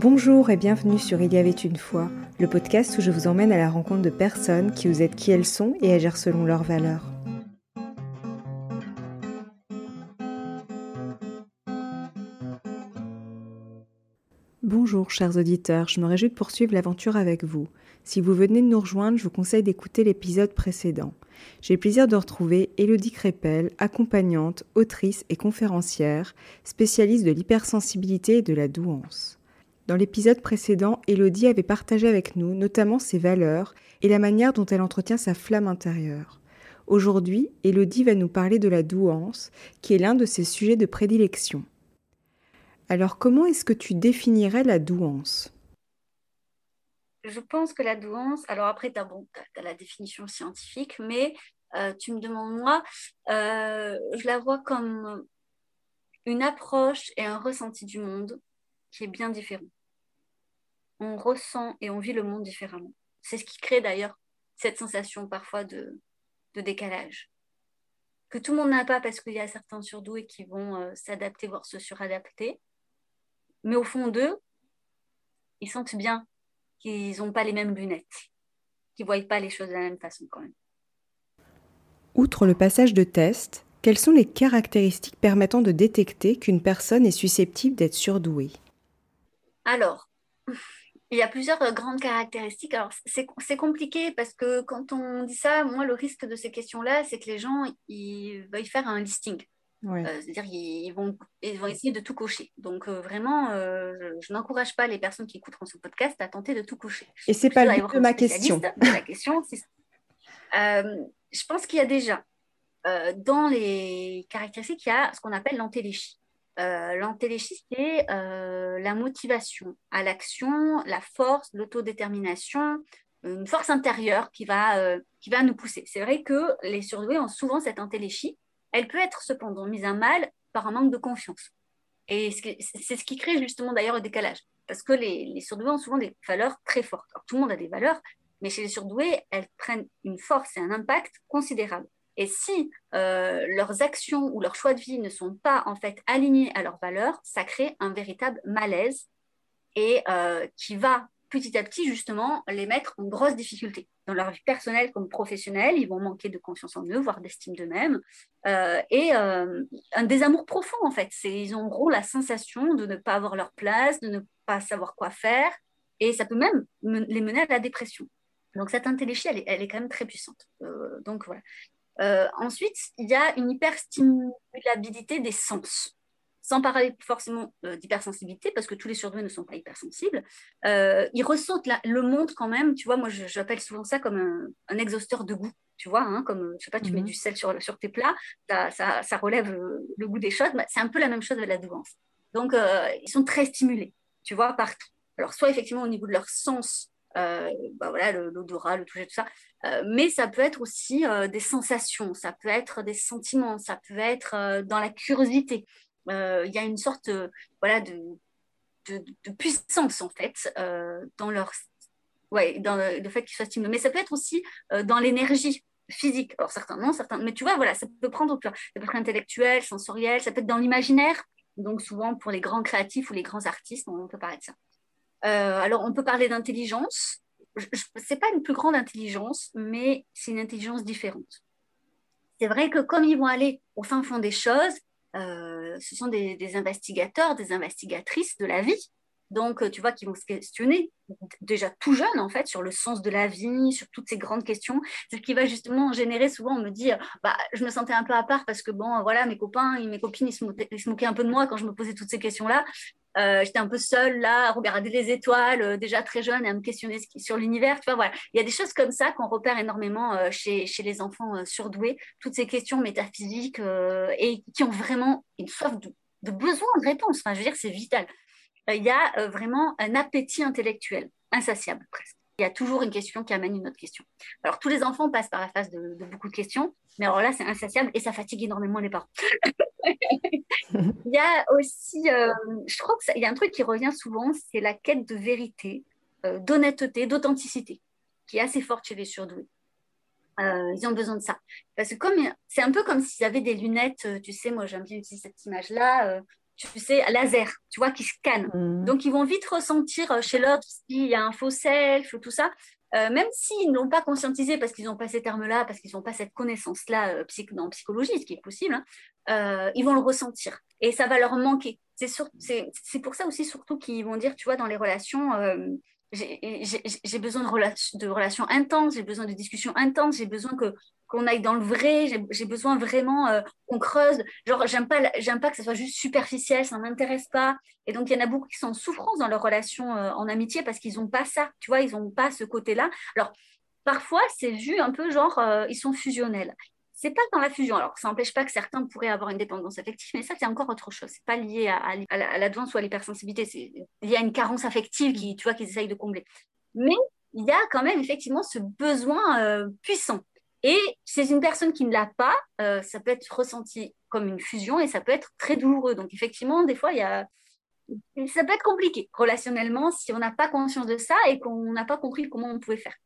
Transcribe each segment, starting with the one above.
Bonjour et bienvenue sur Il y avait une fois, le podcast où je vous emmène à la rencontre de personnes qui vous êtes qui elles sont et agir selon leurs valeurs. Bonjour chers auditeurs, je me réjouis de poursuivre l'aventure avec vous. Si vous venez de nous rejoindre, je vous conseille d'écouter l'épisode précédent. J'ai plaisir de retrouver Elodie Crépel, accompagnante, autrice et conférencière, spécialiste de l'hypersensibilité et de la douance. Dans l'épisode précédent, Elodie avait partagé avec nous notamment ses valeurs et la manière dont elle entretient sa flamme intérieure. Aujourd'hui, Elodie va nous parler de la douance, qui est l'un de ses sujets de prédilection. Alors comment est-ce que tu définirais la douance? Je pense que la douance, alors après, tu as, bon, la définition scientifique, mais euh, tu me demandes moi, euh, je la vois comme une approche et un ressenti du monde qui est bien différent on ressent et on vit le monde différemment. C'est ce qui crée d'ailleurs cette sensation parfois de, décalage. Que tout le monde n'a pas parce qu'il y a certains surdoués qui vont euh, s'adapter, voire se suradapter. Mais au fond d'eux, ils sentent bien qu'ils n'ont pas les mêmes lunettes, qu'ils ne voient pas les choses de la même façon quand même. Outre le passage de test, quelles sont les caractéristiques permettant de détecter qu'une personne est susceptible d'être surdouée Alors, il y a plusieurs euh, grandes caractéristiques. Alors, c'est compliqué parce que quand on dit ça, moi, le risque de ces questions-là, c'est que les gens, ils veuillent faire un listing. Euh, c'est-à-dire ils vont, ils vont essayer de tout cocher. Donc euh, vraiment, je, n'encourage pas les personnes qui écouteront ce podcast à tenter de tout cocher. Et c'est pas le but de ma question. la question je pense qu'il y a déjà dans les caractéristiques, il y a ce qu'on appelle l'antéléchie. Euh, c'est euh, la motivation à l'action, la force, l'autodétermination, une force intérieure qui va, euh, qui va nous pousser. C'est vrai que les surdoués ont souvent cette antéléchie. Elle peut être cependant mise à mal par un manque de confiance. Et c'est ce qui crée justement d'ailleurs le décalage. Parce que les, les, surdoués ont souvent des valeurs très fortes. tout le monde a des valeurs, mais chez les surdoués, elles prennent une force et un impact considérable. Et si euh, leurs actions ou leurs choix de vie ne sont pas en fait alignés à leurs valeurs, ça crée un véritable malaise et euh, qui va petit à petit justement les mettre en grosse difficulté dans leur vie personnelle comme professionnelle. Ils vont manquer de confiance en eux, voire d'estime d'eux-mêmes euh, et un désamour profond en fait. Ils auront la sensation de ne pas avoir leur place, de ne pas savoir quoi faire et ça peut même les mener à la dépression. Donc cette intelligence, elle est, quand même très puissante. donc voilà. Euh, ensuite, il y a une hyperstimulabilité des sens sans parler forcément euh, d'hypersensibilité, parce que tous les surdoués ne sont pas hypersensibles, euh, ils ressentent le monde quand même, tu vois, moi j'appelle souvent ça comme un, exhausteur de goût, tu vois, hein, comme, je sais pas, tu mets mhm. du sel sur, sur tes plats, ça, ça, relève le, goût des choses, bah, c'est un peu la même chose avec la douance. Donc, ils sont très stimulés, tu vois, partout. Alors, soit effectivement au niveau de leur sens, euh, bah voilà, l'odorat, le, toucher, tout ça. Euh, mais ça peut être aussi euh, des sensations, ça peut être des sentiments, ça peut être dans la curiosité. Il y a une sorte voilà, de, de, puissance, en fait, dans leur... Ouais, dans le, fait qu'ils soient stimulés. Mais ça peut être aussi dans l'énergie physique. Alors certains non, certains... Mais tu vois, voilà, ça peut prendre... Ça peut être intellectuel, sensoriel, ça peut être dans l'imaginaire. Donc souvent, pour les grands créatifs ou les grands artistes, on peut parler de ça. Euh, alors, on peut parler d'intelligence. Ce n'est pas une plus grande intelligence, mais c'est une intelligence différente. C'est vrai que comme ils vont aller au fin fond des choses, euh, ce sont des, des, investigateurs, des investigatrices de la vie. Donc, tu vois, qui vont se questionner déjà tout jeune, en fait, sur le sens de la vie, sur toutes ces grandes questions. C'est ce qui va justement générer souvent, on me dit, bah, je me sentais un peu à part parce que, bon, voilà, mes copains et mes copines, ils se, moquaient, un peu de moi quand je me posais toutes ces questions-là. Euh, j'étais un peu seule là, à regarder les étoiles, euh, déjà très jeune, et à me questionner sur l'univers. Tu vois. Il y a des choses comme ça qu'on repère énormément chez, chez, les enfants surdoués, toutes ces questions métaphysiques et qui ont vraiment une soif de, de besoin de réponse. Enfin, je veux dire, c'est vital. Euh, il y a euh, vraiment un appétit intellectuel, insatiable presque. Il y a toujours une question qui amène une autre question. Alors, tous les enfants passent par la phase de, beaucoup de questions, mais alors là, c'est insatiable et ça fatigue énormément les parents. il y a aussi, euh, je trouve qu'il y a un truc qui revient souvent, c'est la quête de vérité, d'honnêteté, d'authenticité, qui est assez forte chez les surdoués. ils ont besoin de ça. Parce que comme c'est un peu comme s'ils avaient des lunettes, tu sais, moi j'aime bien utiliser cette image-là, tu sais, laser, tu vois, qui scannent. Mmh. Donc, ils vont vite ressentir euh, chez l'autre s'il y a un faux self, tout ça. Euh, même s'ils n'ont pas conscientisé parce qu'ils n'ont pas ces termes-là, parce qu'ils n'ont pas cette connaissance-là euh, dans psychologie, ce qui est possible, hein, ils vont le ressentir. Et ça va leur manquer. C'est pour ça aussi, surtout, qu'ils vont dire, tu vois, dans les relations, j'ai besoin de, de, relations intenses, j'ai besoin de discussions intenses, j'ai besoin que qu'on aille dans le vrai, j'ai besoin vraiment euh, qu'on creuse. Genre, j'aime pas, pas que ce soit juste superficiel, ça m'intéresse pas. Et donc, il y en a beaucoup qui sont en souffrance dans leur relation euh, en amitié parce qu'ils n'ont pas ça, tu vois, ils n'ont pas ce côté-là. Alors, parfois, c'est vu un peu genre, euh, ils sont fusionnels c'est pas dans la fusion. Alors, ça n'empêche pas que certains pourraient avoir une dépendance affective, mais ça, c'est encore autre chose. C'est pas lié à, à, l'advance ou à l'hypersensibilité. Il y a une carence affective qui, tu vois, qu'ils essayent de combler. Mais il y a quand même effectivement ce besoin euh, puissant. Et c'est une personne qui ne l'a pas, euh, ça peut être ressenti comme une fusion et ça peut être très douloureux. Donc, effectivement, des fois, il y a, ça peut être compliqué relationnellement si on n'a pas conscience de ça et qu'on n'a pas compris comment on pouvait faire.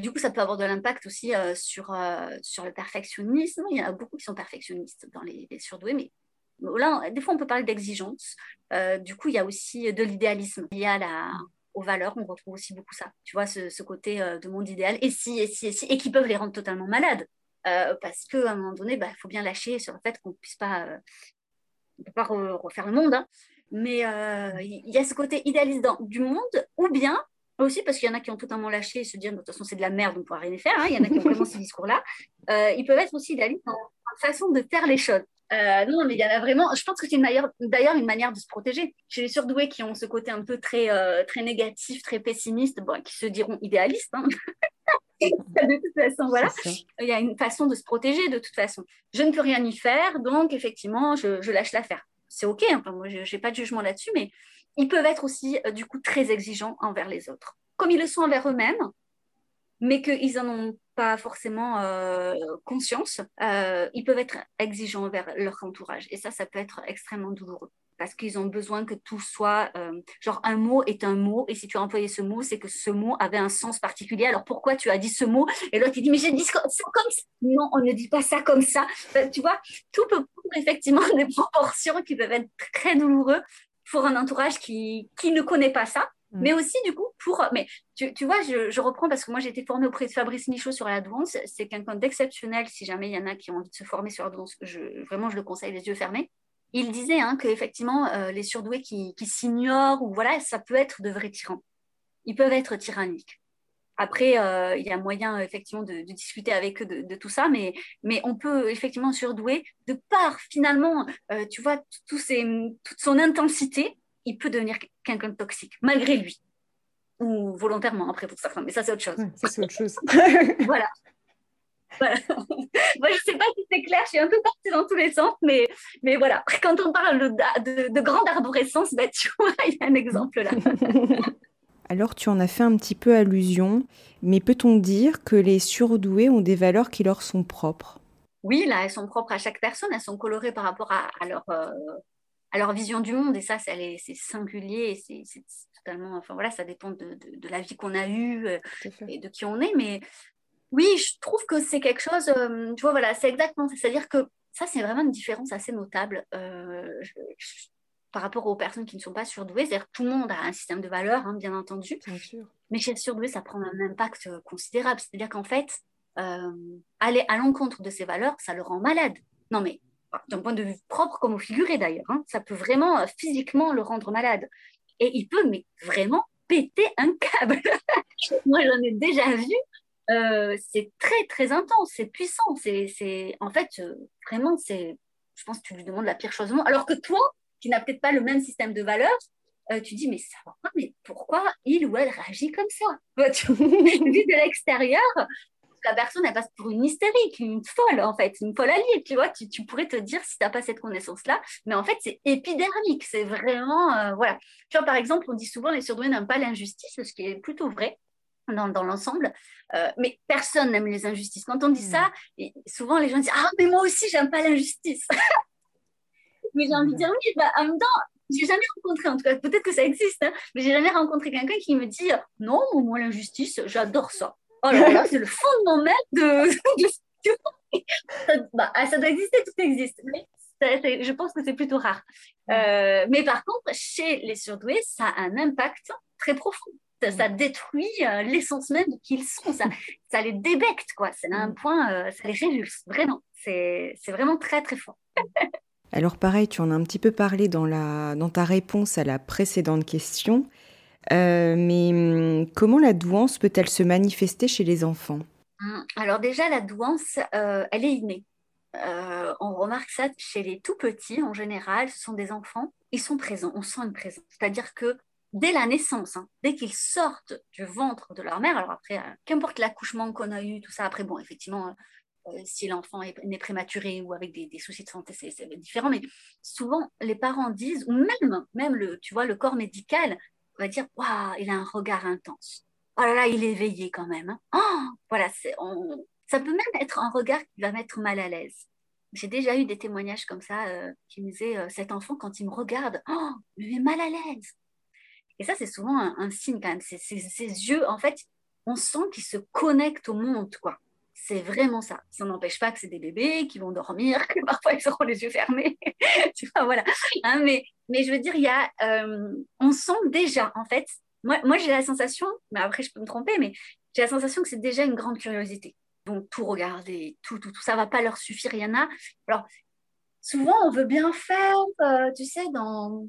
Du coup, ça peut avoir de l'impact aussi euh, sur, euh, sur le perfectionnisme. Il y en a beaucoup qui sont perfectionnistes dans les, surdoués, mais là, des fois, on peut parler d'exigence. Euh, du coup, il y a aussi de l'idéalisme lié à la, aux valeurs. On retrouve aussi beaucoup ça. Tu vois, ce, côté de monde idéal, et si, et si, et si, et qui peuvent les rendre totalement malades. parce qu'à un moment donné, il bah, faut bien lâcher sur le fait qu'on ne puisse pas, peut pas refaire le monde. Hein. Mais il y a ce côté idéaliste du monde, ou bien aussi parce qu'il y en a qui ont totalement lâché et se dire de toute façon c'est de la merde, on ne pourra rien y faire. Hein. Il y en a qui ont vraiment ce discours-là. Euh, ils peuvent être aussi idéalistes dans la façon de faire les choses. Euh, non, mais il y en a vraiment. Je pense que c'est d'ailleurs une manière de se protéger. Chez les surdoués qui ont ce côté un peu très, euh, très négatif, très pessimiste, bon, qui se diront idéalistes. Hein. de toute façon, voilà. Il y a une façon de se protéger de toute façon. Je ne peux rien y faire, donc effectivement, je, je lâche l'affaire. C'est OK, hein. enfin, moi, je n'ai pas de jugement là-dessus, mais ils peuvent être aussi euh, du coup très exigeants envers les autres, comme ils le sont envers eux-mêmes, mais qu'ils n'en ont pas forcément euh, conscience. Euh, ils peuvent être exigeants envers leur entourage, et ça, ça peut être extrêmement douloureux. Parce qu'ils ont besoin que tout soit genre un mot est un mot. Et si tu as employé ce mot c'est que ce mot avait un sens particulier. Alors pourquoi tu as dit ce mot? Et l'autre il dit mais j'ai dit ça comme ça. Non on ne dit pas ça comme ça. Tu vois tout peut prendre effectivement des proportions qui peuvent être très douloureux pour un entourage qui, qui ne connaît pas ça. Mm. Mais aussi, du coup, pour. Mais tu, tu vois, je, je, reprends parce que moi, j'ai été formée auprès de Fabrice Michaud sur la douance. C'est quelqu'un d'exceptionnel. Si jamais il y en a qui ont envie de se former sur la douance, je, vraiment, je le conseille les yeux fermés. Il disait hein, qu'effectivement, euh, les surdoués qui, qui s'ignorent, ou voilà, ça peut être de vrais tyrans. Ils peuvent être tyranniques. Après, euh, il y a moyen effectivement de, discuter avec eux de, tout ça, mais, mais on peut effectivement surdouer de par finalement, euh, tu vois, tout toute son intensité, il peut devenir quelqu'un de toxique, malgré lui. Ou volontairement, après, pour certains, mais ça, c'est autre chose. ça, c'est autre chose. voilà. Voilà. Moi, je ne sais pas si c'est clair, je suis un peu partie dans tous les sens, mais, mais voilà. Quand on parle de, de, grande arborescence, ben, tu vois, il y a un exemple là. Alors tu en as fait un petit peu allusion, mais peut-on dire que les surdoués ont des valeurs qui leur sont propres? Oui, là, elles sont propres à chaque personne, elles sont colorées par rapport à, leur, euh, à leur vision du monde, et ça, c'est singulier, c'est totalement, enfin voilà, ça dépend de, la vie qu'on a eue euh, et de qui on est, mais oui, je trouve que c'est quelque chose, euh, tu vois, voilà, c'est exactement, c'est-à-dire que ça, c'est vraiment une différence assez notable. je, par rapport aux personnes qui ne sont pas surdouées. C'est-à-dire que tout le monde a un système de valeurs, hein, bien entendu. Mais chez les surdoués, ça prend un impact euh, considérable. C'est-à-dire qu'en fait, euh, aller à l'encontre de ces valeurs, ça le rend malade. Non, mais d'un point de vue propre comme au figuré d'ailleurs, hein, ça peut vraiment euh, physiquement le rendre malade. Et il peut mais vraiment péter un câble. Moi, j'en ai déjà vu. c'est très très intense, c'est puissant, c'est en fait vraiment c'est, je pense que tu lui demandes la pire chose au monde. Alors que toi, qui n'a peut-être pas le même système de valeurs, euh, tu dis, mais ça va pas, mais pourquoi il ou elle réagit comme ça? Vu de l'extérieur, la personne, elle passe pour une hystérique, une folle, en fait, une folle alliée, tu vois. Tu, pourrais te dire si tu n'as pas cette connaissance-là, mais en fait, c'est épidermique, c'est vraiment... Euh, voilà. Tu vois, par exemple, on dit souvent les surdoués n'aiment pas l'injustice, ce qui est plutôt vrai dans, dans l'ensemble, euh, mais personne n'aime les injustices. Quand on dit hmm. ça, souvent les gens disent, ah, mais moi aussi, j'aime pas l'injustice. Mais j'ai envie de dire oui, bah, en même temps, j'ai jamais rencontré, en tout cas, peut-être que ça existe, hein, mais j'ai jamais rencontré quelqu'un qui me dit non, moi, l'injustice, j'adore ça. Oh là là, c'est le fondement même de. de... bah, ah, ça doit exister, tout existe. Mais je pense que c'est plutôt rare. Euh, mais par contre, chez les surdoués, ça a un impact très profond. Ça, détruit euh, l'essence même de qui ils sont. Ça, ça les débecte, quoi. C'est un point, euh, ça les révulse, vraiment. C'est vraiment très, très fort. Alors pareil, tu en as un petit peu parlé dans, la, dans ta réponse à la précédente question. mais hum, comment la douance peut-elle se manifester chez les enfants? Hum, Alors déjà, la douance, elle est innée. Euh, on remarque ça chez les tout petits en général, ce sont des enfants, ils sont présents, on sent une présence. C'est-à-dire que dès la naissance, hein, dès qu'ils sortent du ventre de leur mère, alors après, euh, qu'importe l'accouchement qu'on a eu, tout ça, après, bon, effectivement, euh, si l'enfant est prématuré ou avec des, soucis de santé, c'est différent, mais souvent, les parents disent, ou même, même le, tu vois, le corps médical va dire, waouh, il a un regard intense. Oh là là, il est éveillé quand même. Hein. Oh, voilà, ça peut même être un regard qui va mettre mal à l'aise. J'ai déjà eu des témoignages comme ça euh, qui me disaient euh, cet enfant, quand il me regarde, oh, il met mal à l'aise. Et ça, c'est souvent un, signe quand même. Ces yeux, en fait, on sent qu'ils se connectent au monde, quoi. C'est vraiment ça. Ça n'empêche pas que c'est des bébés qui vont dormir, que parfois ils auront les yeux fermés. tu vois, voilà. Hein, mais, je veux dire, euh, on sent déjà, en fait, moi, j'ai la sensation, mais après je peux me tromper, mais j'ai la sensation que c'est déjà une grande curiosité vont tout regarder, tout, tout, tout, ça va pas leur suffire. Il y en a. Alors, souvent, on veut bien faire, euh, tu sais, dans,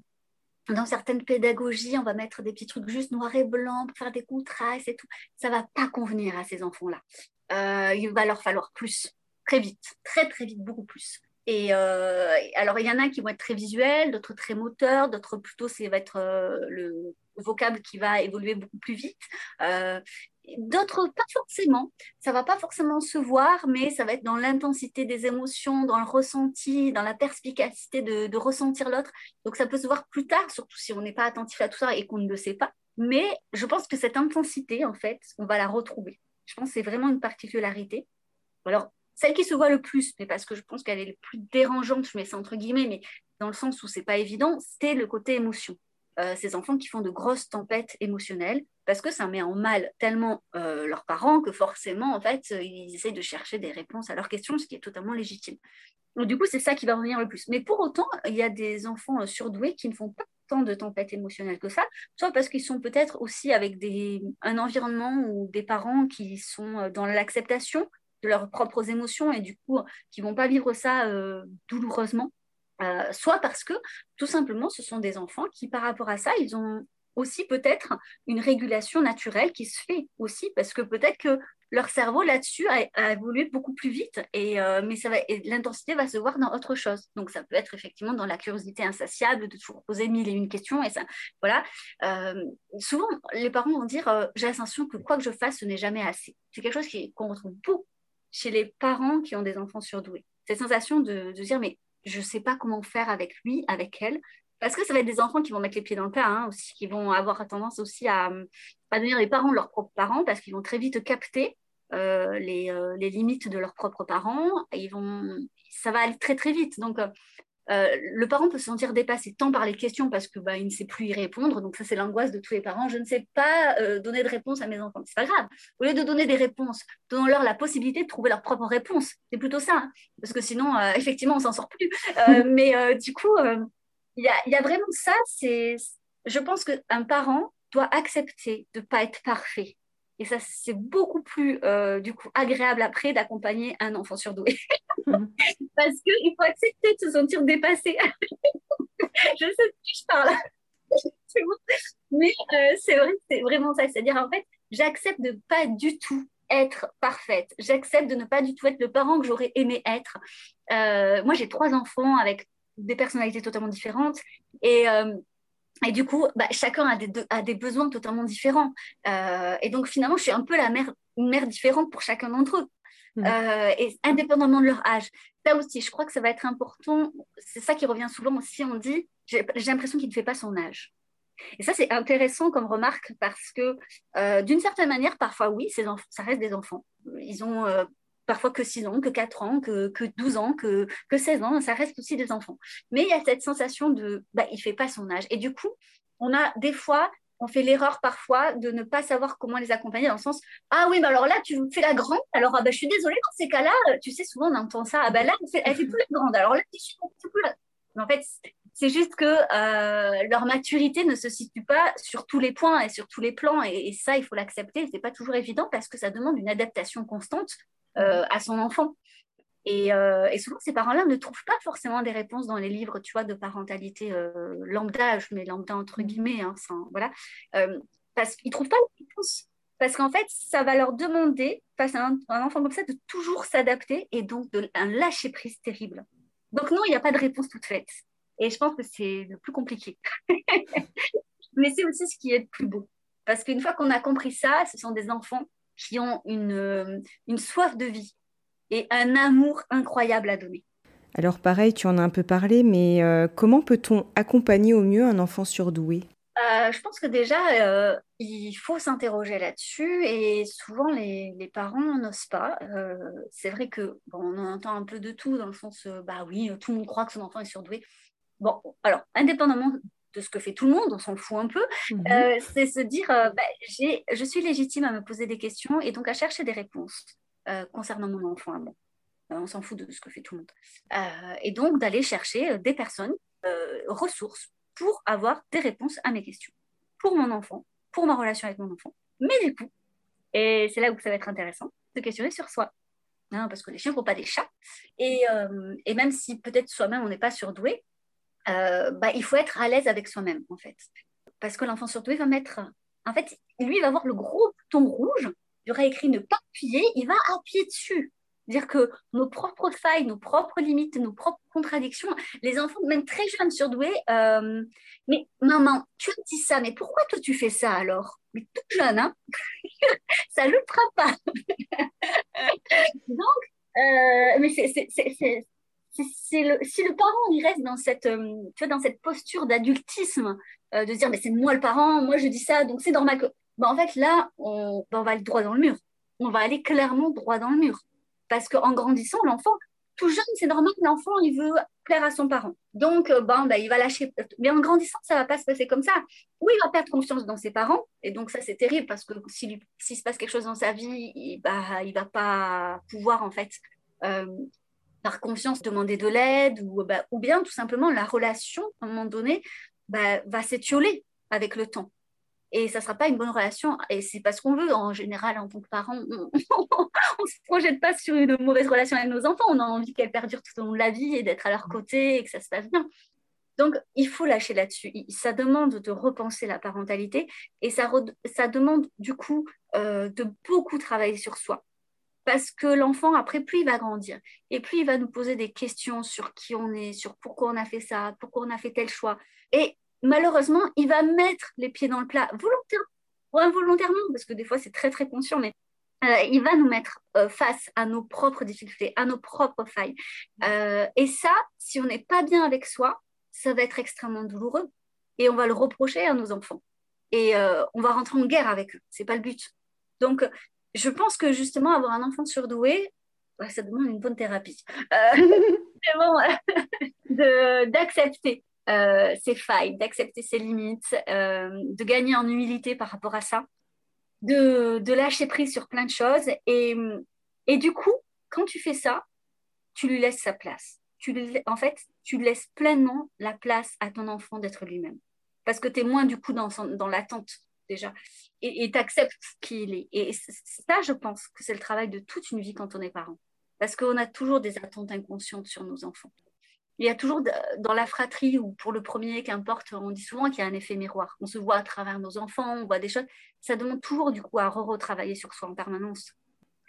dans certaines pédagogies, on va mettre des petits trucs juste noir et blanc pour faire des contrastes et tout. Ça va pas convenir à ces enfants-là. Euh, il va leur falloir plus, très vite, très, très vite, beaucoup plus. Et euh, alors, il y en a qui vont être très visuels, d'autres très moteurs, d'autres plutôt, ça va être le vocable qui va évoluer beaucoup plus vite. D'autres, pas forcément. Ça va pas forcément se voir, mais ça va être dans l'intensité des émotions, dans le ressenti, dans la perspicacité de, ressentir l'autre. Donc ça peut se voir plus tard, surtout si on n'est pas attentif à tout ça et qu'on ne le sait pas. Mais je pense que cette intensité, en fait, on va la retrouver. Je pense que c'est vraiment une particularité. Alors, celle qui se voit le plus, mais parce que je pense qu'elle est le plus dérangeante, je mets ça entre guillemets, mais dans le sens où c'est pas évident, c'est le côté émotion. Euh, ces enfants qui font de grosses tempêtes émotionnelles parce que ça met en mal tellement euh, leurs parents que forcément, en fait, ils essayent de chercher des réponses à leurs questions, ce qui est totalement légitime. Donc, du coup, c'est ça qui va revenir le plus. Mais pour autant, il y a des enfants euh, surdoués qui ne font pas tant de tempêtes émotionnelles que ça, soit parce qu'ils sont peut-être aussi avec des, un environnement ou des parents qui sont dans l'acceptation de leurs propres émotions et du coup, qui vont pas vivre ça douloureusement. Euh, soit parce que tout simplement ce sont des enfants qui par rapport à ça, ils ont aussi peut-être une régulation naturelle qui se fait aussi parce que peut-être que leur cerveau là-dessus a, évolué beaucoup plus vite et, euh, mais l'intensité va se voir dans autre chose. Donc ça peut être effectivement dans la curiosité insatiable de toujours poser mille et une questions et ça voilà. Euh, souvent les parents vont dire j'ai l'impression que quoi que je fasse ce n'est jamais assez. C'est quelque chose qu'on retrouve beaucoup chez les parents qui ont des enfants surdoués. Cette sensation de, de dire mais je ne sais pas comment faire avec lui, avec elle. Parce que ça va être des enfants qui vont mettre les pieds dans le plat, hein, aussi, qui vont avoir tendance aussi à, à devenir les parents de leurs propres parents, parce qu'ils vont très vite capter euh, les, euh, les, limites de leurs propres parents. Et ils vont, ça va aller très très vite. Donc, euh, le parent peut se sentir dépassé tant par les questions parce que bah, il ne sait plus y répondre. Donc ça, c'est l'angoisse de tous les parents. Je ne sais pas donner de réponse à mes enfants. C'est pas grave. Au lieu de donner des réponses, donnons-leur la possibilité de trouver leur propre réponse. C'est plutôt ça, hein. parce que sinon, effectivement, on s'en sort plus. mais du coup, il y, y, a vraiment ça. C'est, je pense qu'un parent doit accepter de ne pas être parfait et ça, c'est beaucoup plus euh, du coup agréable après d'accompagner un enfant surdoué. Mhm. Parce qu'il faut accepter de se sentir dépassé. je sais de qui je parle. Mais euh, c'est vrai, c'est vraiment ça. C'est-à-dire, en fait, j'accepte de pas du tout être parfaite. J'accepte de ne pas du tout être le parent que j'aurais aimé être. Euh, moi, j'ai trois enfants avec des personnalités totalement différentes. Et et du coup, bah, chacun a des, a des, besoins totalement différents. Euh, et donc, finalement, je suis un peu la mère, une mère différente pour chacun d'entre eux, mmh. euh, et indépendamment de leur âge. Ça aussi, je crois que ça va être important. C'est ça qui revient souvent aussi. On dit, j'ai l'impression qu'il ne fait pas son âge. Et ça, c'est intéressant comme remarque parce que, euh, d'une certaine manière, parfois, oui, ces enfants, ça reste des enfants. Ils ont parfois que 6 ans, que 4 ans, que, que 12 ans, que, que 16 ans, ça reste aussi des enfants. Mais il y a cette sensation de, bah, il fait pas son âge. Et du coup, on a des fois on fait l'erreur parfois de ne pas savoir comment les accompagner dans le sens ah oui mais alors là tu fais la grande. Alors ah, bah, je suis désolée dans ces cas-là tu sais souvent on entend ça ah bah là elle fait, fait plus la grande. Alors là tu fais plus la... en fait c'est juste que euh, leur maturité ne se situe pas sur tous les points et sur tous les plans. Et, ça il faut l'accepter. C'est pas toujours évident parce que ça demande une adaptation constante à son enfant euh, et, souvent, ces parents-là ne trouvent pas forcément des réponses dans les livres, tu vois, de parentalité euh, lambda, je mets lambda entre mmh. guillemets, hein, voilà, euh, parce qu'ils ne trouvent pas les réponses. Parce qu'en fait, ça va leur demander, face à un, enfant comme ça, de toujours s'adapter et donc de, un lâcher-prise terrible. Donc non, il n'y a pas de réponse toute faite. Et je pense que c'est le plus compliqué. Mais c'est aussi ce qui est le plus beau. Parce qu'une fois qu'on a compris ça, ce sont des enfants qui ont une, une soif de vie, et un amour incroyable à donner. Alors pareil, tu en as un peu parlé, mais euh, comment peut-on accompagner au mieux un enfant surdoué? Euh, Je pense que déjà, euh, il faut s'interroger là-dessus et souvent les, parents n'osent pas. c'est vrai que on entend un peu de tout dans le sens, bah oui, tout le monde croit que son enfant est surdoué. Bon, alors, indépendamment de ce que fait tout le monde, on s'en fout un peu, mhm. c'est se dire, bah, je suis légitime à me poser des questions et donc à chercher des réponses. Euh, concernant mon enfant euh, on s'en fout de ce que fait tout le monde. Euh, et donc d'aller chercher des personnes, ressources, pour avoir des réponses à mes questions, pour mon enfant, pour ma relation avec mon enfant. Mais du coup, et c'est là où ça va être intéressant, de questionner sur soi. Hein, parce que les chiens ne font pas des chats. Et, et même si peut-être soi-même on n'est pas surdoué, bah, il faut être à l'aise avec soi-même, en fait. Parce que l'enfant surdoué va mettre. En fait, lui, il va avoir le gros bouton rouge il aura écrit ne pas appuyer, il va appuyer dessus. Dire que nos propres failles, nos propres limites, nos propres contradictions, les enfants, même très jeunes, surdoués, euh, mais maman, tu as dit ça, mais pourquoi toi tu fais ça alors? Mais tout jeune, hein? Ça ne le fera pas. Donc, euh, mais c'est le, si le parent il reste dans cette, euh, tu vois, dans cette posture d'adultisme, de dire mais c'est moi le parent, moi je dis ça, donc c'est normal que bah, en fait, là, on, bah, on va aller droit dans le mur. On va aller clairement droit dans le mur. Parce qu'en grandissant, l'enfant, tout jeune, c'est normal que l'enfant, il veut plaire à son parent. Donc, euh, bon, bah, il va lâcher. Mais en grandissant, ça ne va pas se passer comme ça. Oui, il va perdre confiance dans ses parents. Et donc, ça, c'est terrible parce que s'il se passe quelque chose dans sa vie, il ne il va pas pouvoir, en fait, euh, par confiance, demander de l'aide ou, bah, ou bien, tout simplement, la relation, à un moment donné, bah, va s'étioler avec le temps et ça ne sera pas une bonne relation. Et c'est pas ce qu'on veut en général en tant que parent. On ne se projette pas sur une mauvaise relation avec nos enfants. On a envie qu'elle perdure tout au long de la vie et d'être à leur côté et que ça se passe bien. Donc, il faut lâcher là-dessus. Ça demande de repenser la parentalité et ça, ça demande du coup euh, de beaucoup travailler sur soi. Parce que l'enfant, après, plus il va grandir et plus il va nous poser des questions sur qui on est, sur pourquoi on a fait ça, pourquoi on a fait tel choix. Et malheureusement, il va mettre les pieds dans le plat volontairement ou involontairement, parce que des fois c'est très très conscient, mais euh, il va nous mettre euh, face à nos propres difficultés, à nos propres failles. Euh, et ça, si on n'est pas bien avec soi, ça va être extrêmement douloureux. Et on va le reprocher à nos enfants. Et on va rentrer en guerre avec eux. C'est pas le but. Donc, je pense que justement, avoir un enfant surdoué, bah, ça demande une bonne thérapie. c'est bon d'accepter euh, ses failles, d'accepter ses limites, euh, de gagner en humilité par rapport à ça, de, de, lâcher prise sur plein de choses. Et, et du coup, quand tu fais ça, tu lui laisses sa place. Tu en fait, tu laisses pleinement la place à ton enfant d'être lui-même. Parce que tu es moins du coup dans, dans l'attente déjà. Et tu acceptes qui il est. Et ça, je pense que c'est le travail de toute une vie quand on est parent. Parce qu'on a toujours des attentes inconscientes sur nos enfants il y a toujours dans la fratrie ou pour le premier, qu'importe, on dit souvent qu'il y a un effet miroir. On se voit à travers nos enfants, on voit des choses. Ça demande toujours du coup à retravailler sur soi en permanence.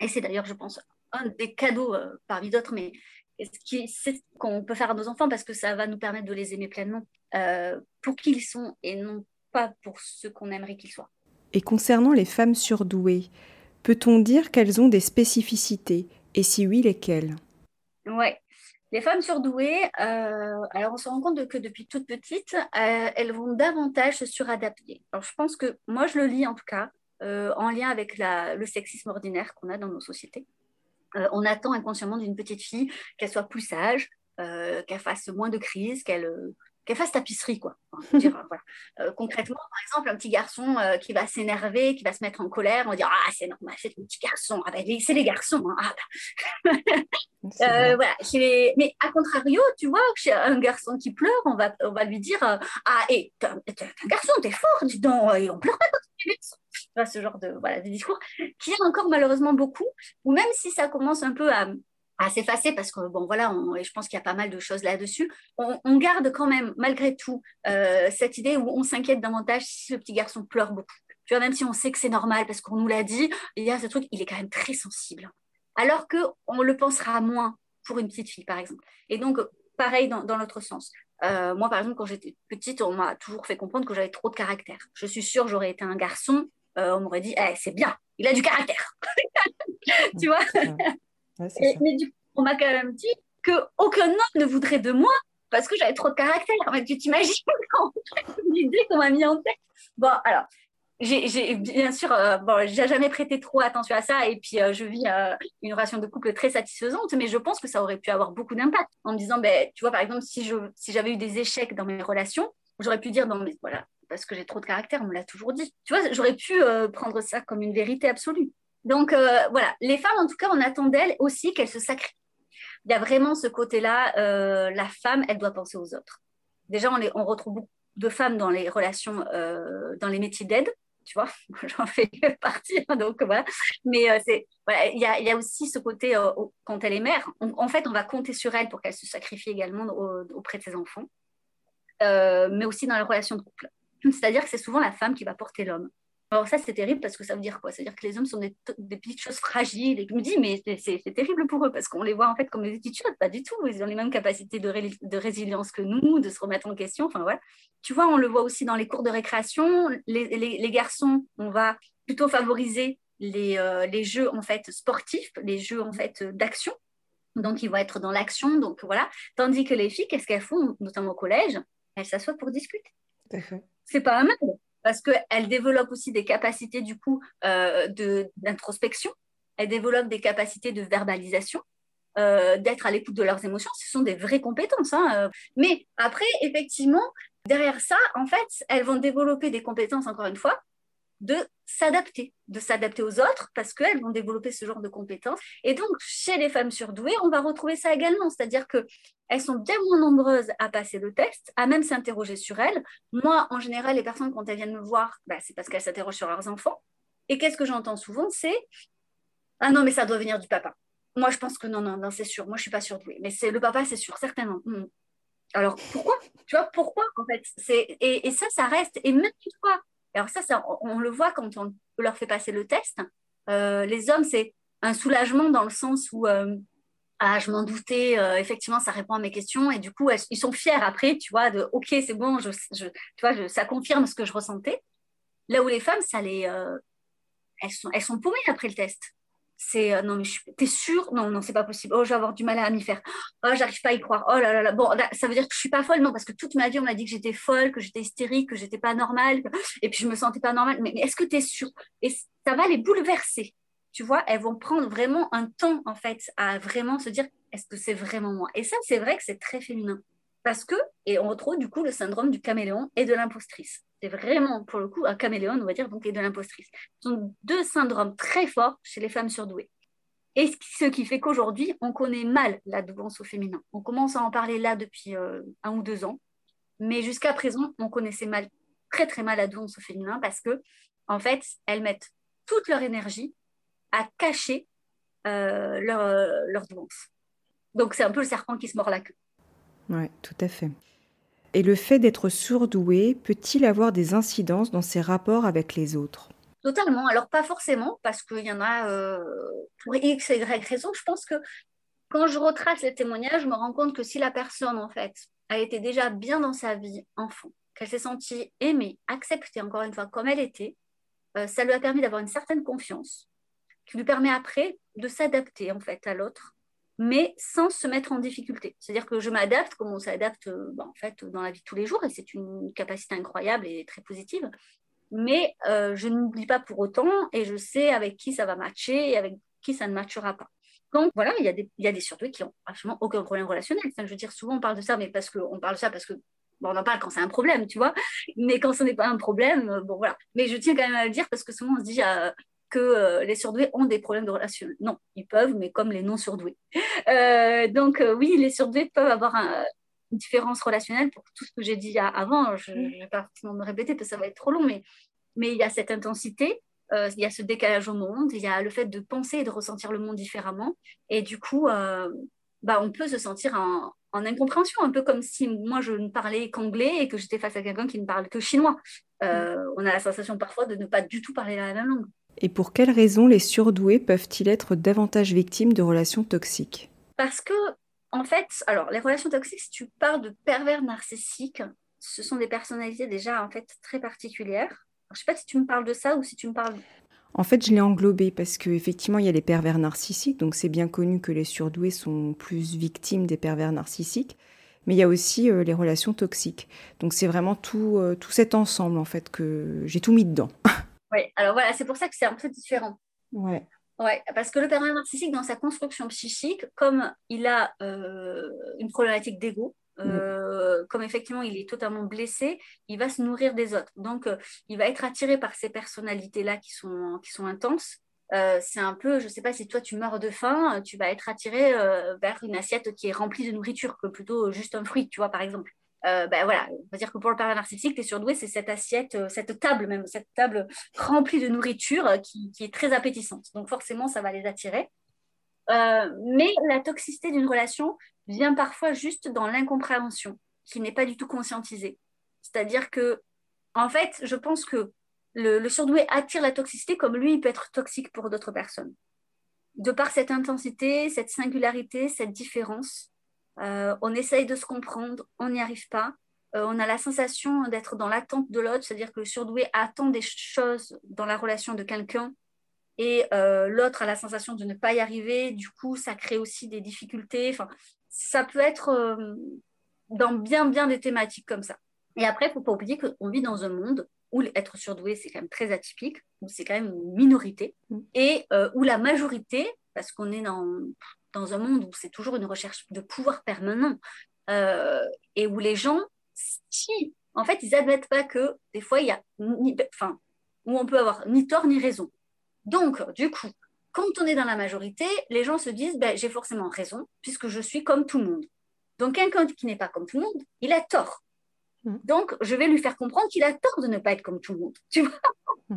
Et c'est d'ailleurs, je pense, un des cadeaux euh, parmi d'autres, mais c'est ce qu'on peut faire à nos enfants parce que ça va nous permettre de les aimer pleinement euh, pour qui ils sont et non pas pour ce qu'on aimerait qu'ils soient. Et concernant les femmes surdouées, peut-on dire qu'elles ont des spécificités? Et si oui, lesquelles? Ouais, les femmes surdouées, euh, alors on se rend compte que depuis toute petite, euh, elles vont davantage se suradapter. Alors je pense que moi je le lis en tout cas euh, en lien avec le sexisme ordinaire qu'on a dans nos sociétés. on attend inconsciemment d'une petite fille qu'elle soit plus sage, qu'elle fasse moins de crises, qu'elle qu'elle fasse tapisserie, quoi. Euh, concrètement, par exemple, un petit garçon euh, qui va s'énerver, qui va se mettre en colère, on va dire Ah, c'est normal, c'est le petit garçon. Ah, ben, c'est les garçons. Hein. Ah, ben. voilà. Mais à contrario, tu vois, chez un garçon qui pleure, on va, on va lui dire Ah, et t'es un, garçon, t'es fort, dis donc, et on pleure pas quand tu es ce genre de, voilà, de discours qui y a encore malheureusement beaucoup, ou même si ça commence un peu à, à s'effacer parce que bon voilà, je pense qu'il y a pas mal de choses là-dessus. On, garde quand même malgré tout euh, cette idée où on s'inquiète davantage si le petit garçon pleure beaucoup. Tu vois, même si on sait que c'est normal parce qu'on nous l'a dit, il y a ce truc, il est quand même très sensible. Alors que on le pensera moins pour une petite fille par exemple. Et donc pareil dans, l'autre sens. Euh, moi par exemple quand j'étais petite, on m'a toujours fait comprendre que j'avais trop de caractère. Je suis sûre j'aurais été un garçon, euh, on m'aurait dit eh, c'est bien, il a du caractère. tu vois? Mais du coup, on m'a quand même dit qu'aucun homme ne voudrait de moi parce que j'avais trop de caractère. Mais tu t'imagines l'idée qu'on m'a mis en tête? Bon, alors, j'ai bien sûr, euh, bon, j'ai jamais prêté trop attention à ça et puis euh, je vis euh, une relation de couple très satisfaisante, mais je pense que ça aurait pu avoir beaucoup d'impact en me disant, ben, tu vois, par exemple, si je si j'avais eu des échecs dans mes relations, j'aurais pu dire, non, mais voilà, parce que j'ai trop de caractère, on me l'a toujours dit. Tu vois, j'aurais pu prendre ça comme une vérité absolue. Donc euh, voilà, les femmes, en tout cas, on attend d'elles aussi qu'elles se sacrifient. Il y a vraiment ce côté-là, euh, la femme, elle doit penser aux autres. Déjà, on, on retrouve beaucoup de femmes dans les relations, euh, dans les métiers d'aide, tu vois, j'en fais partie, hein, donc voilà. Mais il y, a, aussi ce côté, quand elle est mère, en fait, on va compter sur elle pour qu'elle se sacrifie également auprès de ses enfants, mais aussi dans les relations de couple. C'est-à-dire que c'est souvent la femme qui va porter l'homme. Alors ça, c'est terrible parce que ça veut dire quoi? Ça veut dire que les hommes sont des, petites choses fragiles. Et je me dis, mais c'est terrible pour eux parce qu'on les voit en fait comme des petites choses. Pas du tout. Ils ont les mêmes capacités de, de, résilience que nous, de se remettre en question. Enfin, voilà. Tu vois, on le voit aussi dans les cours de récréation. Les, les, garçons, on va plutôt favoriser les, euh, les, jeux en fait sportifs, les jeux en fait d'action. Donc, ils vont être dans l'action. Donc, voilà. Tandis que les filles, qu'est-ce qu'elles font, notamment au collège? Elles s'assoient pour discuter. C'est pas un mal parce qu'elle développe aussi des capacités du coup euh, d'introspection, elle développe des capacités de verbalisation, euh, d'être à l'écoute de leurs émotions. Ce sont des vraies compétences. Hein. Mais après, effectivement, derrière ça, en fait, elles vont développer des compétences, encore une fois, de s'adapter, de s'adapter aux autres parce qu'elles vont développer ce genre de compétences. Et donc, chez les femmes surdouées, on va retrouver ça également, c'est-à-dire qu'elles sont bien moins nombreuses à passer le test, à même s'interroger sur elles. Moi, en général, les personnes, quand elles viennent me voir, bah, c'est parce qu'elles s'interrogent sur leurs enfants. Et qu'est-ce que j'entends souvent C'est Ah non, mais ça doit venir du papa. Moi, je pense que non, non, non, c'est sûr. Moi, je suis pas surdouée. Mais c'est le papa, c'est sûr, certainement. Hmm. Alors, pourquoi? Tu vois, pourquoi, en fait? Et, et, ça, ça reste. Et même fois alors ça, on, le voit quand on leur fait passer le test. Euh, les hommes, c'est un soulagement dans le sens où euh, ah, je m'en doutais, euh, effectivement, ça répond à mes questions et du coup, ils sont fiers après, tu vois, de OK, c'est bon, ça confirme ce que je ressentais. Là où les femmes, ça les, elles sont, elles sont paumées après le test c'est euh, non mais t'es sûr non non c'est pas possible. Oh je vais avoir du mal à m'y faire. Oh j'arrive pas à y croire. Oh là là là. Bon ça veut dire que je suis pas folle non parce que toute ma vie on m'a dit que j'étais folle que j'étais hystérique que j'étais pas normale et puis je me sentais pas normale. Mais, est-ce que tu es sûre? Et ça va les bouleverser. Tu vois elles vont prendre vraiment un temps en fait à vraiment se dire est-ce que c'est vraiment moi? Et ça c'est vrai que c'est très féminin. Parce que et on retrouve du coup le syndrome du caméléon et de l'impostrice c'est vraiment, pour le coup, un caméléon, on va dire, donc, et de l'impostrice. Ce sont deux syndromes très forts chez les femmes surdouées. Et ce qui fait qu'aujourd'hui, on connaît mal la douance au féminin. On commence à en parler là depuis euh, un ou deux ans, mais jusqu'à présent, on connaissait mal, très très mal la douance au féminin parce que, en fait, elles mettent toute leur énergie à cacher euh, leur, euh, leur douance. Donc, c'est un peu le serpent qui se mord la queue. Oui, tout à fait. Et le fait d'être surdoué peut-il avoir des incidences dans ses rapports avec les autres? Totalement. Alors pas forcément, parce qu'il y en a euh, pour X et Y raison. Je pense que quand je retrace les témoignages, je me rends compte que si la personne, en fait, a été déjà bien dans sa vie enfant, qu'elle s'est sentie aimée, acceptée, encore une fois, comme elle était, euh, ça lui a permis d'avoir une certaine confiance, qui lui permet après de s'adapter, en fait, à l'autre mais sans se mettre en difficulté. C'est-à-dire que je m'adapte comme on s'adapte euh, bah, en fait, dans la vie de tous les jours, et c'est une capacité incroyable et très positive. Mais euh, je n'oublie pas pour autant, et je sais avec qui ça va matcher et avec qui ça ne matchera pas. Donc voilà, il y a des, il y a des surdoués qui n'ont absolument aucun problème relationnel. Enfin, je veux dire, souvent on parle de ça, mais parce qu'on parle de ça parce que on en parle quand c'est un problème, tu vois, mais quand ce n'est pas un problème, bon voilà. Mais je tiens quand même à le dire parce que souvent on se dit que les surdoués ont des problèmes de relation. Non, ils peuvent, mais comme les non surdoués. donc oui, les surdoués peuvent avoir une différence relationnelle pour tout ce que j'ai dit avant. Je ne vais pas forcément me répéter parce que ça va être trop long, mais, mais il y a cette intensité euh, il y a ce décalage au monde, il y a le fait de penser et de ressentir le monde différemment. Et du coup, euh, bah, on peut se sentir en, incompréhension, un peu comme si moi je ne parlais qu'anglais et que j'étais face à quelqu'un qui ne parle que chinois. Euh, mm. On a la sensation parfois de ne pas du tout parler la même langue. Et pour quelles raisons les surdoués peuvent-ils être davantage victimes de relations toxiques? Parce que, en fait, alors les relations toxiques, si tu parles de pervers narcissiques, ce sont des personnalités déjà en fait très particulières je ne sais pas si tu me parles de ça ou si tu me parles. En fait, je l'ai englobé parce qu'effectivement, il y a les pervers narcissiques, donc c'est bien connu que les surdoués sont plus victimes des pervers narcissiques, mais il y a aussi euh, les relations toxiques. Donc c'est vraiment tout, euh, tout cet ensemble, en fait, que j'ai tout mis dedans. oui, alors voilà, c'est pour ça que c'est un peu différent. Ouais. Ouais, parce que le pervers narcissique, dans sa construction psychique, comme il a euh, une problématique d'ego. Euh, comme effectivement il est totalement blessé, il va se nourrir des autres. Donc, euh, il va être attiré par ces personnalités-là qui sont, qui sont intenses. C'est un peu, je ne sais pas si toi tu meurs de faim, tu vas être attiré vers une assiette qui est remplie de nourriture que plutôt juste un fruit, tu vois, par exemple. Ben voilà, on va dire que pour le pervers narcissique, les surdoués, c'est cette assiette, cette table même, cette table remplie de nourriture qui, qui, est très appétissante. Donc forcément, ça va les attirer. mais la toxicité d'une relation, vient parfois juste dans l'incompréhension, qui n'est pas du tout conscientisée. C'est-à-dire que, en fait, je pense que le, surdoué attire la toxicité comme lui, il peut être toxique pour d'autres personnes. De par cette intensité, cette singularité, cette différence, euh, on essaye de se comprendre, on n'y arrive pas. Euh, on a la sensation d'être dans l'attente de l'autre, c'est-à-dire que le surdoué attend des choses dans la relation de quelqu'un et euh, l'autre a la sensation de ne pas y arriver. Du coup, ça crée aussi des difficultés. Enfin, ça peut être dans bien, bien des thématiques comme ça. Et après, il ne faut pas oublier qu'on vit dans un monde où être surdoué, c'est quand même très atypique, où c'est quand même une minorité, mm. et euh, où la majorité, parce qu'on est dans, dans un monde où c'est toujours une recherche de pouvoir permanent, euh, et où les gens, si, en fait, ils n'admettent pas que des fois, il y a, enfin, où on peut avoir ni tort ni raison. Donc, du coup, quand on est dans la majorité, les gens se disent ben, j'ai forcément raison puisque je suis comme tout le monde. Donc quelqu'un qui n'est pas comme tout le monde, il a tort. Mm. Donc je vais lui faire comprendre qu'il a tort de ne pas être comme tout le monde. Tu vois mm.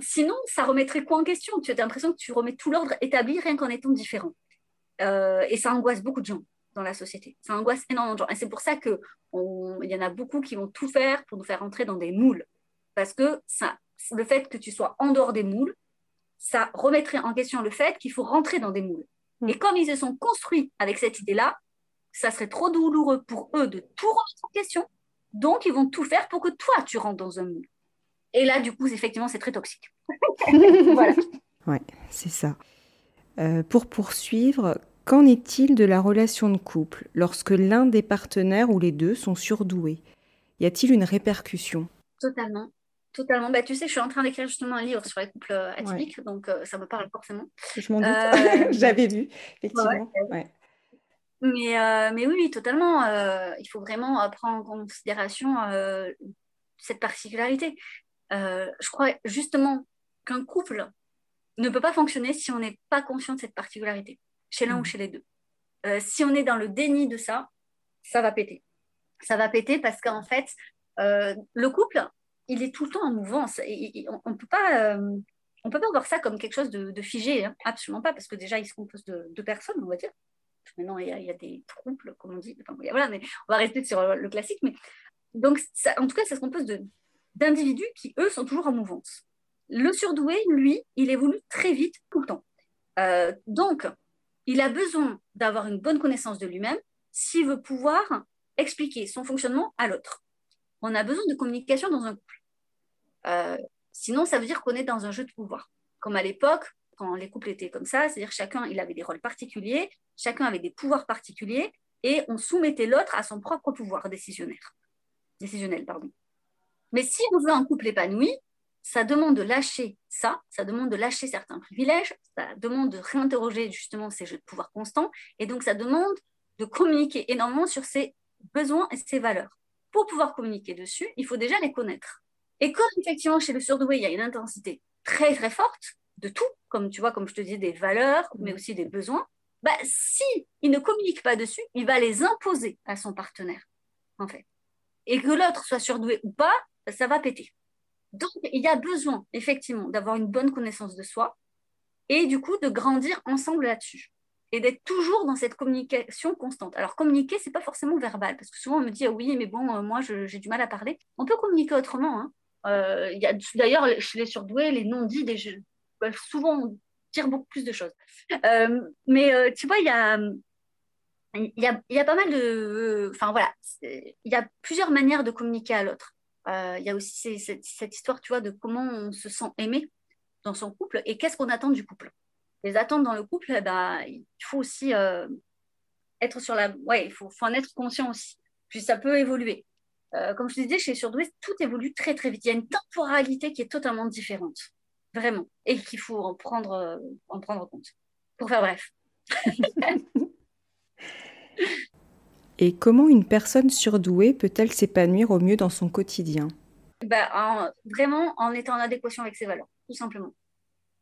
Sinon, ça remettrait quoi en question? Tu as l'impression que tu remets tout l'ordre établi rien qu'en étant différent. Euh, et ça angoisse beaucoup de gens dans la société. Ça angoisse énormément de gens. Et c'est pour ça qu'il y en a beaucoup qui vont tout faire pour nous faire entrer dans des moules. Parce que ça, le fait que tu sois en dehors des moules, ça remettrait en question le fait qu'il faut rentrer dans des moules. Mm. Et comme ils se sont construits avec cette idée-là, ça serait trop douloureux pour eux de tout remettre en question. Donc, ils vont tout faire pour que toi, tu rentres dans un moule. Et là, du coup, effectivement, c'est très toxique. voilà. Ouais, c'est ça. Euh, pour poursuivre, qu'en est-il de la relation de couple lorsque l'un des partenaires ou les deux sont surdoués? Y a-t-il une répercussion? Totalement. Totalement. Bah, tu sais, je suis en train d'écrire justement un livre sur les couples euh, atypiques, donc euh, ça me parle forcément. Je m'en doute, euh, j'avais vu, effectivement. Mais, mais oui, totalement. il faut vraiment prendre en considération cette particularité. je crois justement qu'un couple ne peut pas fonctionner si on n'est pas conscient de cette particularité, chez l'un ou mmh. chez les deux. si on est dans le déni de ça, ça va péter. Ça va péter parce qu'en fait, le couple, il est tout le temps en mouvance. Et, on ne peut pas. Euh, on peut pas voir ça comme quelque chose de, figé, hein. absolument pas, parce que déjà, il se compose de personnes, on va dire. Maintenant, il y, a, des troubles, comme on dit. voilà, mais on va rester sur le classique. Mais... Donc, en tout cas, ça se compose d'individus qui, eux, sont toujours en mouvance. Le surdoué, lui, il évolue très vite tout le temps. Euh, donc, il a besoin d'avoir une bonne connaissance de lui-même s'il veut pouvoir expliquer son fonctionnement à l'autre on a besoin de communication dans un couple. Euh, sinon, ça veut dire qu'on est dans un jeu de pouvoir. Comme à l'époque, quand les couples étaient comme ça, c'est-à-dire chacun il avait des rôles particuliers, chacun avait des pouvoirs particuliers, et on soumettait l'autre à son propre pouvoir décisionnaire. décisionnel. Pardon. Mais si on veut un couple épanoui, ça demande de lâcher ça, ça demande de lâcher certains privilèges, ça demande de réinterroger justement ces jeux de pouvoir constants, et donc ça demande de communiquer énormément sur ses besoins et ses valeurs. pour pouvoir communiquer dessus, il faut déjà les connaître. Et comme effectivement chez le surdoué, il y a une intensité très très forte de tout, comme tu vois, comme je te disais, des valeurs, mais aussi des besoins, bah, si il ne communique pas dessus, il va les imposer à son partenaire, en fait. Et que l'autre soit surdoué ou pas, ça va péter. Donc, il y a besoin, effectivement, d'avoir une bonne connaissance de soi et du coup de grandir ensemble là-dessus et d'être toujours dans cette communication constante. Alors, communiquer, c'est pas forcément verbal, parce que souvent on me dit ah oui, mais bon, euh, moi j'ai du mal à parler. On peut communiquer autrement. Hein. Euh, d'ailleurs, chez les surdoués, les non-dits, des bah, souvent on tire beaucoup plus de choses. Euh, mais tu vois, il y, a, y a pas mal de. Enfin voilà, il y a plusieurs manières de communiquer à l'autre. Il y a aussi cette, histoire, tu vois, de comment on se sent aimé dans son couple et qu'est-ce qu'on attend du couple. Les attentes dans le couple, eh ben, il faut aussi être sur la. Ouais, il faut, en être conscient aussi. Puis ça peut évoluer. Euh, comme je te disais, chez Surdoué, tout évolue très très vite. Il y a une temporalité qui est totalement différente, vraiment, et qu'il faut en prendre, euh, en prendre compte. Pour faire bref. et comment une personne surdouée peut-elle s'épanouir au mieux dans son quotidien? Bah, Vraiment en étant en adéquation avec ses valeurs, tout simplement.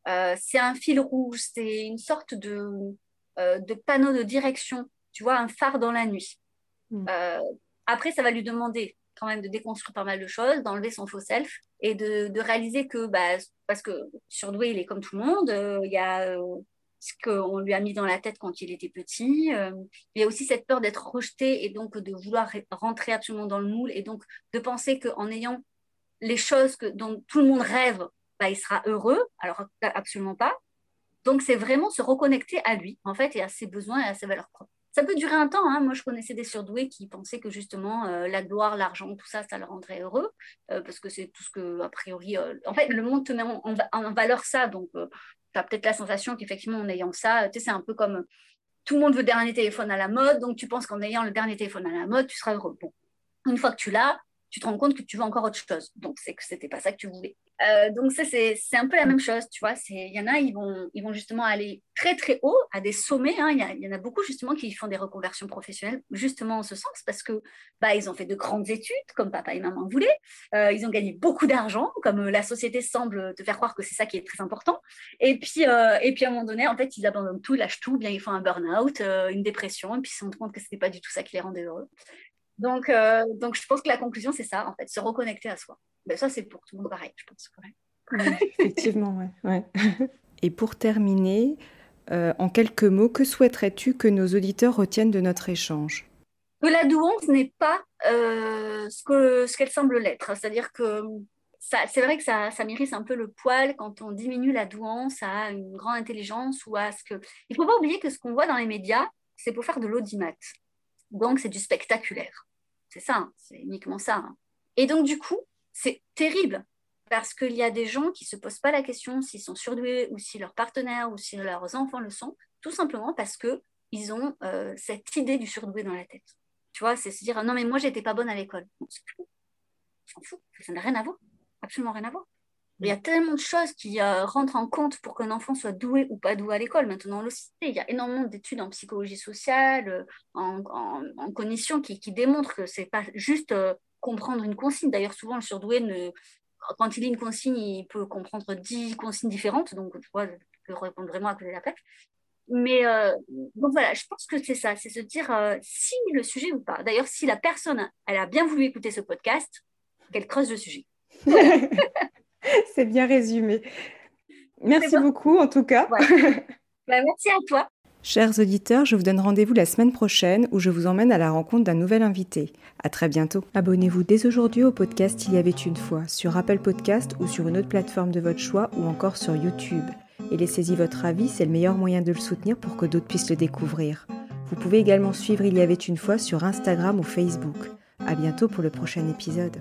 Euh, c'est un fil rouge, c'est une sorte de, de panneau de direction, tu vois, un phare dans la nuit. Hmm. Après, ça va lui demander quand même de déconstruire pas mal de choses, d'enlever son faux self et de, réaliser que, bah, parce que surdoué, il est comme tout le monde, euh, il y a euh, ce qu'on lui a mis dans la tête quand il était petit, euh, il y a aussi cette peur d'être rejeté et donc de vouloir rentrer absolument dans le moule et donc de penser qu'en ayant les choses que, dont tout le monde rêve, bah, il sera heureux, alors absolument pas. Donc c'est vraiment se reconnecter à lui, en fait, et à ses besoins et à ses valeurs propres ça peut durer un temps. Hein. Moi, je connaissais des surdoués qui pensaient que justement euh, la gloire, l'argent, tout ça, ça leur rendrait heureux, euh, parce que c'est tout ce que, a priori, euh, en fait, le monde te met en, valeur ça. Donc, tu as peut-être la sensation qu'effectivement, en ayant ça, tu sais, c'est un peu comme tout le monde veut le dernier téléphone à la mode, donc tu penses qu'en ayant le dernier téléphone à la mode, tu seras heureux. Bon, une fois que tu l'as, tu te rends compte que tu veux encore autre chose. Donc, c'est que c'était pas ça que tu voulais. Euh, donc, ça, c'est un peu la même chose, tu vois. Il y en a, ils vont, ils vont justement aller très, très haut, à des sommets. Hein. Il, y, en a beaucoup, justement, qui font des reconversions professionnelles, justement en ce sens, parce que bah, ils ont fait de grandes études, comme papa et maman voulaient. Euh, ils ont gagné beaucoup d'argent, comme euh, la société semble te faire croire que c'est ça qui est très important. Et puis, et puis, à un moment donné, en fait, ils abandonnent tout, ils lâchent tout, bien ils font un burn-out, une dépression, et puis ils se rendent compte que ce n'était pas du tout ça qui les rendait heureux. Donc, euh, donc, je pense que la conclusion, c'est ça, en fait, se reconnecter à soi. Ben, ça, c'est pour tout le monde pareil, je pense. effectivement, ouais. Et pour terminer, euh, en quelques mots, que souhaiterais-tu que nos auditeurs retiennent de notre échange? Que la douance n'est pas euh, ce qu'elle ce semble l'être. C'est-à-dire que c'est vrai que ça, ça mérite un peu le poil quand on diminue la douance à une grande intelligence ou à ce que... Il ne faut pas oublier que ce qu'on voit dans les médias, c'est pour faire de l'audimat. Donc, c'est du spectaculaire. C'est ça, hein, c'est uniquement ça. Hein. Et donc, du coup, c'est terrible parce qu'il y a des gens qui ne se posent pas la question s'ils sont surdoués ou si leurs partenaires ou si leurs enfants le sont, tout simplement parce qu'ils ont euh, cette idée du surdoué dans la tête. Tu vois, c'est se dire non, mais moi, j'étais pas bonne à l'école. On s'en fout, ça n'a rien à voir, absolument rien à voir. Il y a tellement de choses qui euh, rentrent en compte pour qu'un enfant soit doué ou pas doué à l'école. Maintenant, le il y a énormément d'études en psychologie sociale, euh, en, cognition, qui, démontrent que c'est pas juste euh, comprendre une consigne. D'ailleurs, souvent, le surdoué, quand il lit une consigne, il peut comprendre dix consignes différentes. Donc, tu vois, il peut répondre vraiment à côté de la plaque. Mais donc voilà, je pense que c'est ça, c'est se dire si le sujet ou pas. D'ailleurs, si la personne, elle a bien voulu écouter ce podcast, qu'elle creuse le sujet. C'est bien résumé. Merci beaucoup en tout cas. Bah, merci à toi. Chers auditeurs, je vous donne rendez-vous la semaine prochaine où je vous emmène à la rencontre d'un nouvel invité. À très bientôt. Abonnez-vous dès aujourd'hui au podcast Il y avait une fois sur Apple Podcast ou sur une autre plateforme de votre choix ou encore sur YouTube. Et laissez-y votre avis, c'est le meilleur moyen de le soutenir pour que d'autres puissent le découvrir. Vous pouvez également suivre Il y avait une fois sur Instagram ou Facebook. À bientôt pour le prochain épisode.